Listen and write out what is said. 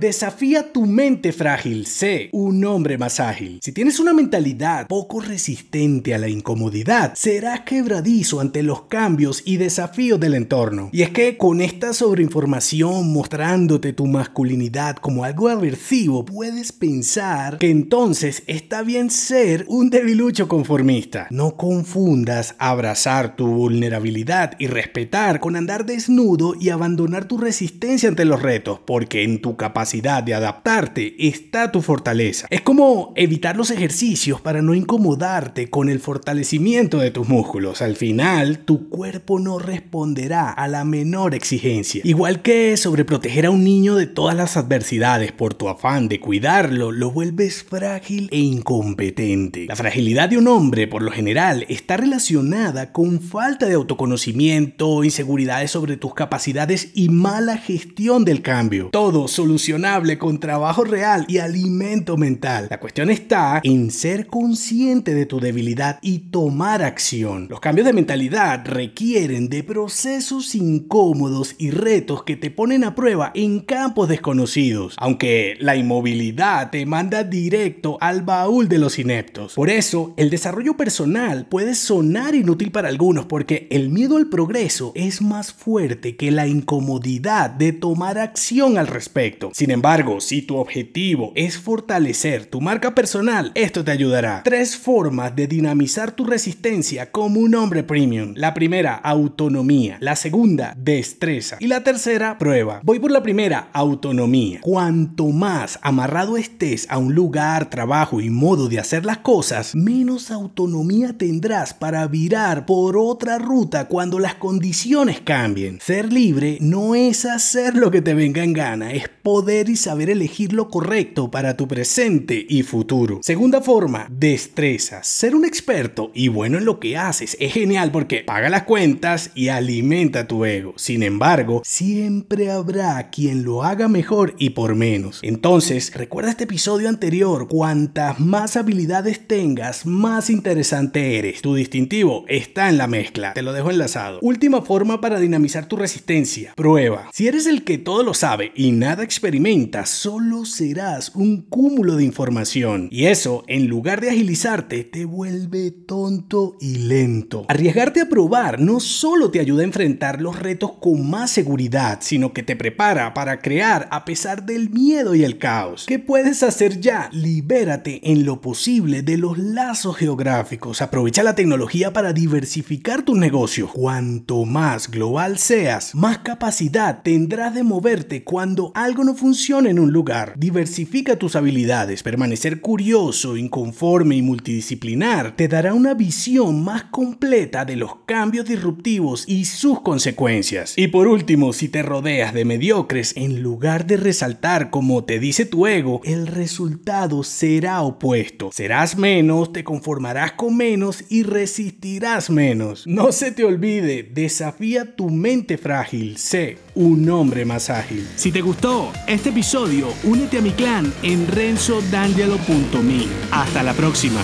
Desafía tu mente frágil, sé un hombre más ágil. Si tienes una mentalidad poco resistente a la incomodidad, serás quebradizo ante los cambios y desafíos del entorno. Y es que con esta sobreinformación mostrándote tu masculinidad como algo aversivo, puedes pensar que entonces está bien ser un debilucho conformista. No confundas abrazar tu vulnerabilidad y respetar con andar desnudo y abandonar tu resistencia ante los retos, porque en tu capacidad de adaptarte está tu fortaleza. Es como evitar los ejercicios para no incomodarte con el fortalecimiento de tus músculos. Al final, tu cuerpo no responderá a la menor exigencia. Igual que sobreproteger a un niño de todas las adversidades por tu afán de cuidarlo, lo vuelves frágil e incompetente. La fragilidad de un hombre, por lo general, está relacionada con falta de autoconocimiento, inseguridades sobre tus capacidades y mala gestión del cambio. Todo con trabajo real y alimento mental. La cuestión está en ser consciente de tu debilidad y tomar acción. Los cambios de mentalidad requieren de procesos incómodos y retos que te ponen a prueba en campos desconocidos, aunque la inmovilidad te manda directo al baúl de los ineptos. Por eso, el desarrollo personal puede sonar inútil para algunos porque el miedo al progreso es más fuerte que la incomodidad de tomar acción al respecto. Embargo, si tu objetivo es fortalecer tu marca personal, esto te ayudará. Tres formas de dinamizar tu resistencia como un hombre premium. La primera, autonomía. La segunda, destreza. Y la tercera, prueba. Voy por la primera, autonomía. Cuanto más amarrado estés a un lugar, trabajo y modo de hacer las cosas, menos autonomía tendrás para virar por otra ruta cuando las condiciones cambien. Ser libre no es hacer lo que te venga en gana, es poder y saber elegir lo correcto para tu presente y futuro. Segunda forma, destreza. Ser un experto y bueno en lo que haces es genial porque paga las cuentas y alimenta tu ego. Sin embargo, siempre habrá quien lo haga mejor y por menos. Entonces, recuerda este episodio anterior, cuantas más habilidades tengas, más interesante eres. Tu distintivo está en la mezcla. Te lo dejo enlazado. Última forma para dinamizar tu resistencia. Prueba. Si eres el que todo lo sabe y nada experimenta, solo serás un cúmulo de información. Y eso, en lugar de agilizarte, te vuelve tonto y lento. Arriesgarte a probar no solo te ayuda a enfrentar los retos con más seguridad, sino que te prepara para crear a pesar del miedo y el caos. ¿Qué puedes hacer ya? Libérate en lo posible de los lazos geográficos. Aprovecha la tecnología para diversificar tus negocios. Cuanto más global seas, más capacidad tendrás de moverte cuando algo no funciona en un lugar. Diversifica tus habilidades. Permanecer curioso, inconforme y multidisciplinar te dará una visión más completa de los cambios disruptivos y sus consecuencias. Y por último, si te rodeas de mediocres, en lugar de resaltar como te dice tu ego, el resultado será opuesto. Serás menos, te conformarás con menos y resistirás menos. No se te olvide, desafía tu mente frágil. Sé un hombre más ágil. Si te gustó este episodio, únete a mi clan en renzodangelo.me. Hasta la próxima.